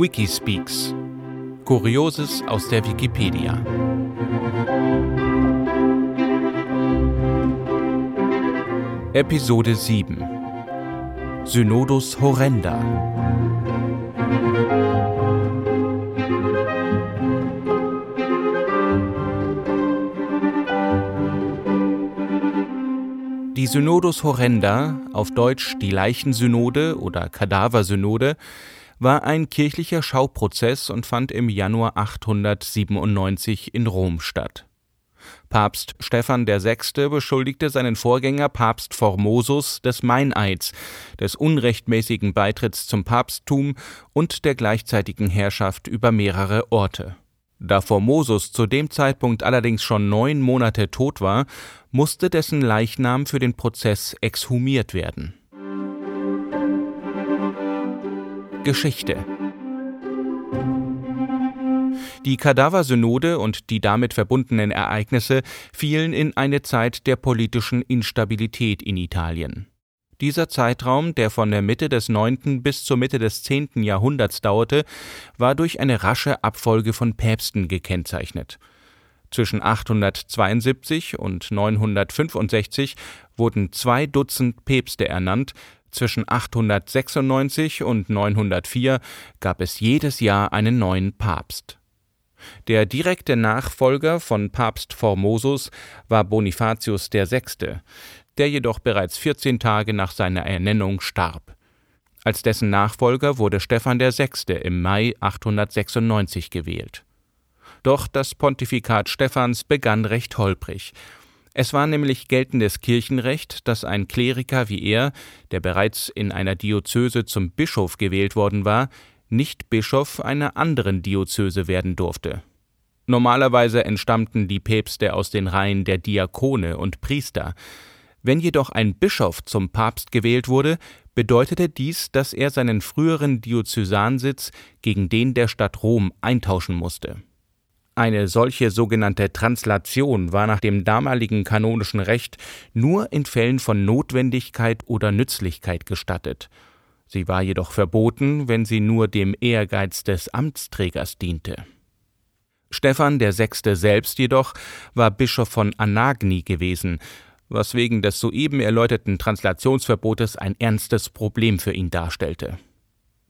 Wikispeaks Kurioses aus der Wikipedia. Episode 7 Synodus Horrenda. Die Synodus Horrenda, auf Deutsch die Leichensynode oder Kadaversynode, war ein kirchlicher Schauprozess und fand im Januar 897 in Rom statt. Papst Stephan VI. beschuldigte seinen Vorgänger Papst Formosus des Meineids, des unrechtmäßigen Beitritts zum Papsttum und der gleichzeitigen Herrschaft über mehrere Orte. Da Formosus zu dem Zeitpunkt allerdings schon neun Monate tot war, musste dessen Leichnam für den Prozess exhumiert werden. Geschichte Die Kadaversynode und die damit verbundenen Ereignisse fielen in eine Zeit der politischen Instabilität in Italien. Dieser Zeitraum, der von der Mitte des 9. bis zur Mitte des 10. Jahrhunderts dauerte, war durch eine rasche Abfolge von Päpsten gekennzeichnet. Zwischen 872 und 965 wurden zwei Dutzend Päpste ernannt, zwischen 896 und 904 gab es jedes Jahr einen neuen Papst. Der direkte Nachfolger von Papst Formosus war Bonifatius VI., der jedoch bereits 14 Tage nach seiner Ernennung starb. Als dessen Nachfolger wurde Stephan VI. im Mai 896 gewählt. Doch das Pontifikat Stephans begann recht holprig. Es war nämlich geltendes Kirchenrecht, dass ein Kleriker wie er, der bereits in einer Diözese zum Bischof gewählt worden war, nicht Bischof einer anderen Diözese werden durfte. Normalerweise entstammten die Päpste aus den Reihen der Diakone und Priester. Wenn jedoch ein Bischof zum Papst gewählt wurde, bedeutete dies, dass er seinen früheren Diözesansitz gegen den der Stadt Rom eintauschen musste. Eine solche sogenannte Translation war nach dem damaligen kanonischen Recht nur in Fällen von Notwendigkeit oder Nützlichkeit gestattet. Sie war jedoch verboten, wenn sie nur dem Ehrgeiz des Amtsträgers diente. Stephan VI. selbst jedoch war Bischof von Anagni gewesen, was wegen des soeben erläuterten Translationsverbotes ein ernstes Problem für ihn darstellte.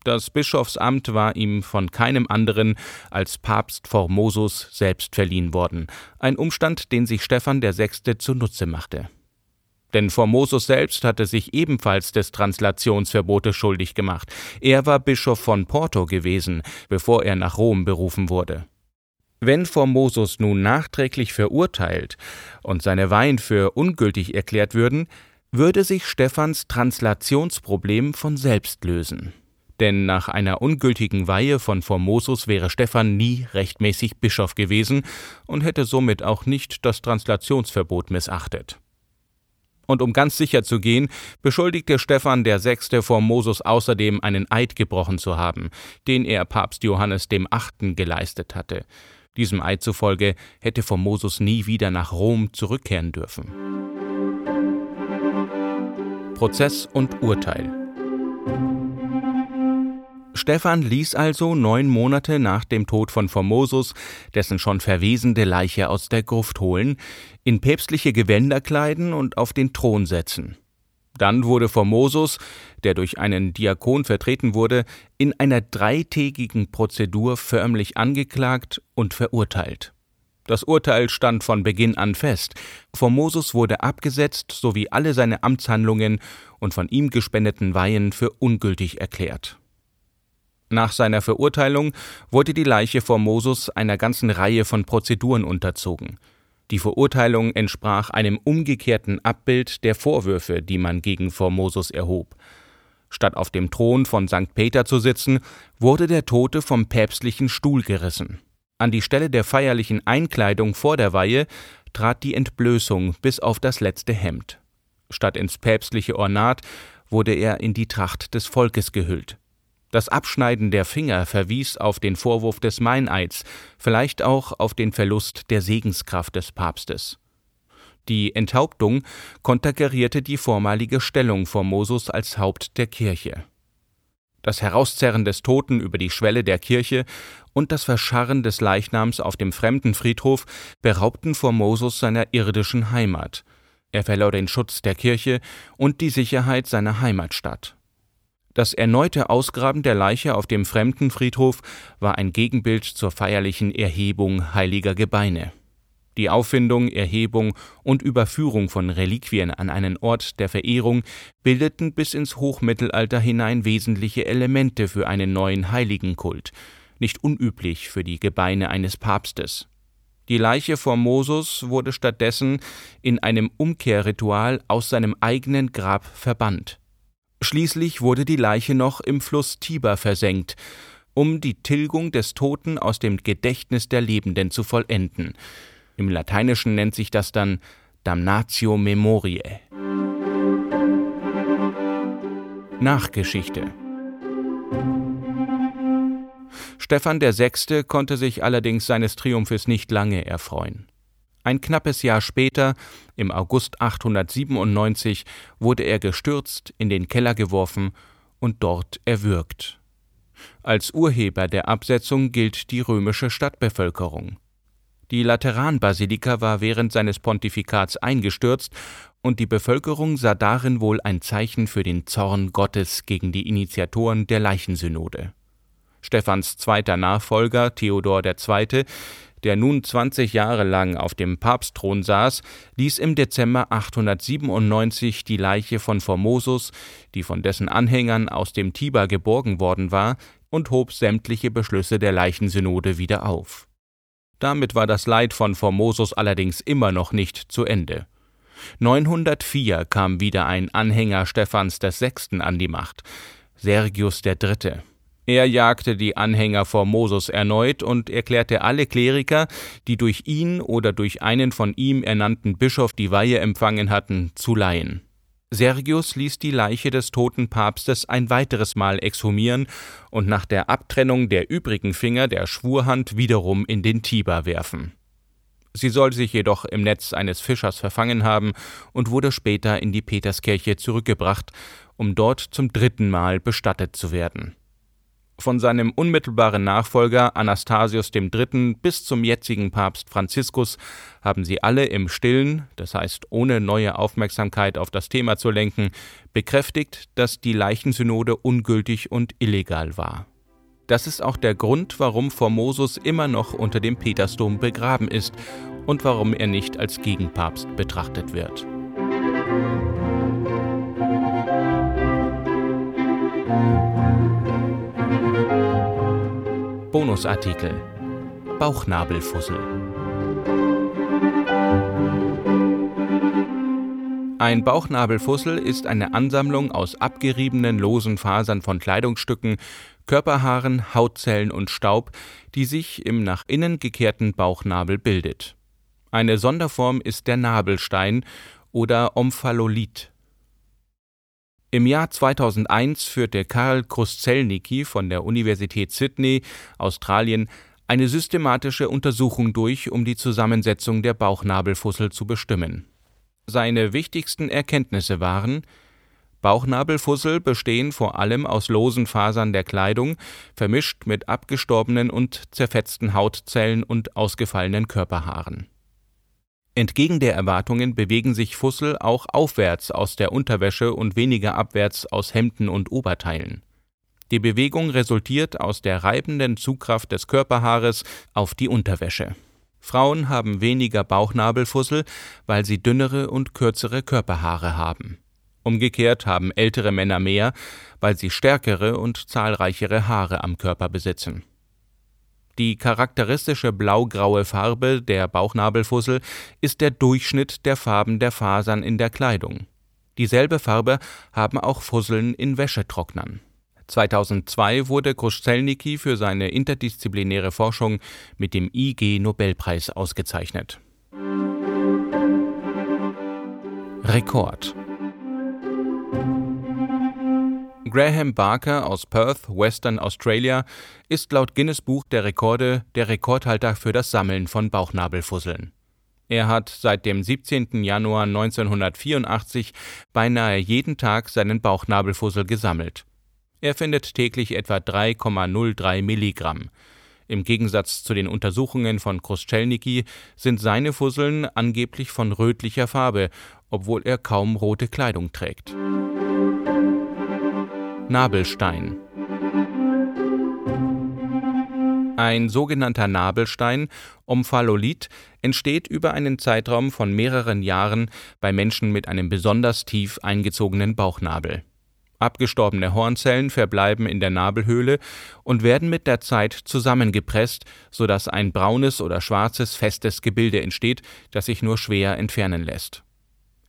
Das Bischofsamt war ihm von keinem anderen als Papst Formosus selbst verliehen worden, ein Umstand, den sich Stephan VI. zunutze machte. Denn Formosus selbst hatte sich ebenfalls des Translationsverbotes schuldig gemacht. Er war Bischof von Porto gewesen, bevor er nach Rom berufen wurde. Wenn Formosus nun nachträglich verurteilt und seine Weihen für ungültig erklärt würden, würde sich Stephans Translationsproblem von selbst lösen denn nach einer ungültigen Weihe von Formosus wäre Stephan nie rechtmäßig Bischof gewesen und hätte somit auch nicht das Translationsverbot missachtet. Und um ganz sicher zu gehen, beschuldigte Stephan der Sechste Formosus außerdem einen Eid gebrochen zu haben, den er Papst Johannes dem Achten geleistet hatte. Diesem Eid zufolge hätte Formosus nie wieder nach Rom zurückkehren dürfen. Prozess und Urteil Stephan ließ also neun Monate nach dem Tod von Formosus dessen schon verwesende Leiche aus der Gruft holen, in päpstliche Gewänder kleiden und auf den Thron setzen. Dann wurde Formosus, der durch einen Diakon vertreten wurde, in einer dreitägigen Prozedur förmlich angeklagt und verurteilt. Das Urteil stand von Beginn an fest. Formosus wurde abgesetzt sowie alle seine Amtshandlungen und von ihm gespendeten Weihen für ungültig erklärt. Nach seiner Verurteilung wurde die Leiche Formosus einer ganzen Reihe von Prozeduren unterzogen. Die Verurteilung entsprach einem umgekehrten Abbild der Vorwürfe, die man gegen Formosus erhob. Statt auf dem Thron von St. Peter zu sitzen, wurde der Tote vom päpstlichen Stuhl gerissen. An die Stelle der feierlichen Einkleidung vor der Weihe trat die Entblößung bis auf das letzte Hemd. Statt ins päpstliche Ornat wurde er in die Tracht des Volkes gehüllt. Das Abschneiden der Finger verwies auf den Vorwurf des Meineids, vielleicht auch auf den Verlust der Segenskraft des Papstes. Die Das Herauszerren des Toten über die Schwelle der Kirche und das Verscharren des Leichnams auf dem Fremdenfriedhof beraubten Formosus seiner irdischen Heimat. Er verlor den Schutz der Kirche und die Sicherheit seiner Heimatstadt. Das erneute Ausgraben der Leiche auf dem Fremdenfriedhof war ein Gegenbild zur feierlichen Erhebung heiliger Gebeine. Die Auffindung, Erhebung und Überführung von Reliquien an einen Ort der Verehrung bildeten bis ins Hochmittelalter hinein wesentliche Elemente für einen neuen Heiligenkult, nicht unüblich für die Gebeine eines Papstes. Die Leiche Formosus wurde stattdessen in einem Umkehrritual aus seinem eigenen Grab verbannt. Schließlich wurde die Leiche noch im Fluss Tiber versenkt, um die Tilgung des Toten aus dem Gedächtnis der Lebenden zu vollenden. Im Lateinischen nennt sich das dann Damnatio Memoriae. Nachgeschichte Stephan VI. konnte sich allerdings seines Triumphes nicht lange erfreuen. Ein knappes Jahr später, im August 897, wurde er gestürzt, in den Keller geworfen und dort erwürgt. Als Urheber der Absetzung gilt die römische Stadtbevölkerung. Die Lateranbasilika war während seines Pontifikats eingestürzt und die Bevölkerung sah darin wohl ein Zeichen für den Zorn Gottes gegen die Initiatoren der Leichensynode. Stephans zweiter Nachfolger, Theodor II., der nun 20 Jahre lang auf dem Papstthron saß, ließ im Dezember 897 die Leiche von Formosus, die von dessen Anhängern aus dem Tiber geborgen worden war, und hob sämtliche Beschlüsse der Leichensynode wieder auf. Damit war das Leid von Formosus allerdings immer noch nicht zu Ende. 904 kam wieder ein Anhänger Stephans VI. an die Macht, Sergius III. Er jagte die Anhänger Formosus erneut und erklärte alle Kleriker, die durch ihn oder durch einen von ihm ernannten Bischof die Weihe empfangen hatten, zu Laien. Sergius ließ die Leiche des toten Papstes ein weiteres Mal exhumieren und nach der Abtrennung der übrigen Finger der Schwurhand wiederum in den Tiber werfen. Sie soll sich jedoch im Netz eines Fischers verfangen haben und wurde später in die Peterskirche zurückgebracht, um dort zum dritten Mal bestattet zu werden. Von seinem unmittelbaren Nachfolger Anastasius III. bis zum jetzigen Papst Franziskus haben sie alle im Stillen, das heißt ohne neue Aufmerksamkeit auf das Thema zu lenken, bekräftigt, dass die Leichensynode ungültig und illegal war. Das ist auch der Grund, warum Formosus immer noch unter dem Petersdom begraben ist und warum er nicht als Gegenpapst betrachtet wird. Bonusartikel. Bauchnabelfussel. Ein Bauchnabelfussel ist eine Ansammlung aus abgeriebenen losen Fasern von Kleidungsstücken, Körperhaaren, Hautzellen und Staub, die sich im nach innen gekehrten Bauchnabel bildet. Eine Sonderform ist der Nabelstein oder Omphalolit im Jahr 2001 führte Karl Kruszelnicki von der Universität Sydney, Australien, eine systematische Untersuchung durch, um die Zusammensetzung der Bauchnabelfussel zu bestimmen. Seine wichtigsten Erkenntnisse waren Bauchnabelfussel bestehen vor allem aus losen Fasern der Kleidung, vermischt mit abgestorbenen und zerfetzten Hautzellen und ausgefallenen Körperhaaren Entgegen der Erwartungen bewegen sich Fussel auch aufwärts aus der Unterwäsche und weniger abwärts aus Hemden und Oberteilen. Die Bewegung resultiert aus der reibenden Zugkraft des Körperhaares auf die Unterwäsche. Frauen haben weniger Bauchnabelfussel, weil sie dünnere und kürzere Körperhaare haben. Umgekehrt haben ältere Männer mehr, weil sie stärkere und zahlreichere Haare am Körper besitzen die charakteristische blaugraue Farbe der Bauchnabelfussel ist der Durchschnitt der Farben der Fasern in der Kleidung. Dieselbe Farbe haben auch Fusseln in Wäschetrocknern. 2002 wurde Kruszellnicki für seine interdisziplinäre Forschung mit dem IG Nobelpreis ausgezeichnet. Rekord Graham Barker aus Perth, Western Australia, ist laut Guinness Buch der Rekorde der Rekordhalter für das Sammeln von Bauchnabelfusseln. Er hat seit dem 17. Januar 1984 beinahe jeden Tag seinen Bauchnabelfussel gesammelt. Er findet täglich etwa 3,03 Milligramm. Im Gegensatz zu den Untersuchungen von Kruszelnicki sind seine Fusseln angeblich von rötlicher Farbe, obwohl er kaum rote Kleidung trägt. Nabelstein Ein sogenannter Nabelstein, Omphalolit, entsteht über einen Zeitraum von mehreren Jahren bei Menschen mit einem besonders tief eingezogenen Bauchnabel. Abgestorbene Hornzellen verbleiben in der Nabelhöhle und werden mit der Zeit zusammengepresst, sodass ein braunes oder schwarzes festes Gebilde entsteht, das sich nur schwer entfernen lässt.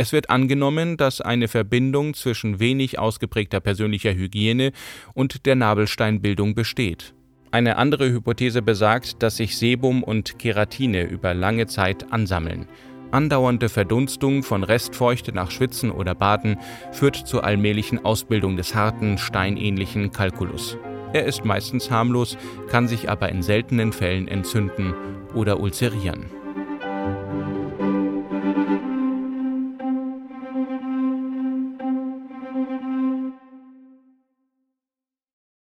Es wird angenommen, dass eine Verbindung zwischen wenig ausgeprägter persönlicher Hygiene und der Nabelsteinbildung besteht. Eine andere Hypothese besagt, dass sich Sebum und Keratine über lange Zeit ansammeln. Andauernde Verdunstung von Restfeuchte nach Schwitzen oder Baden führt zur allmählichen Ausbildung des harten, steinähnlichen Kalkulus. Er ist meistens harmlos, kann sich aber in seltenen Fällen entzünden oder ulzerieren.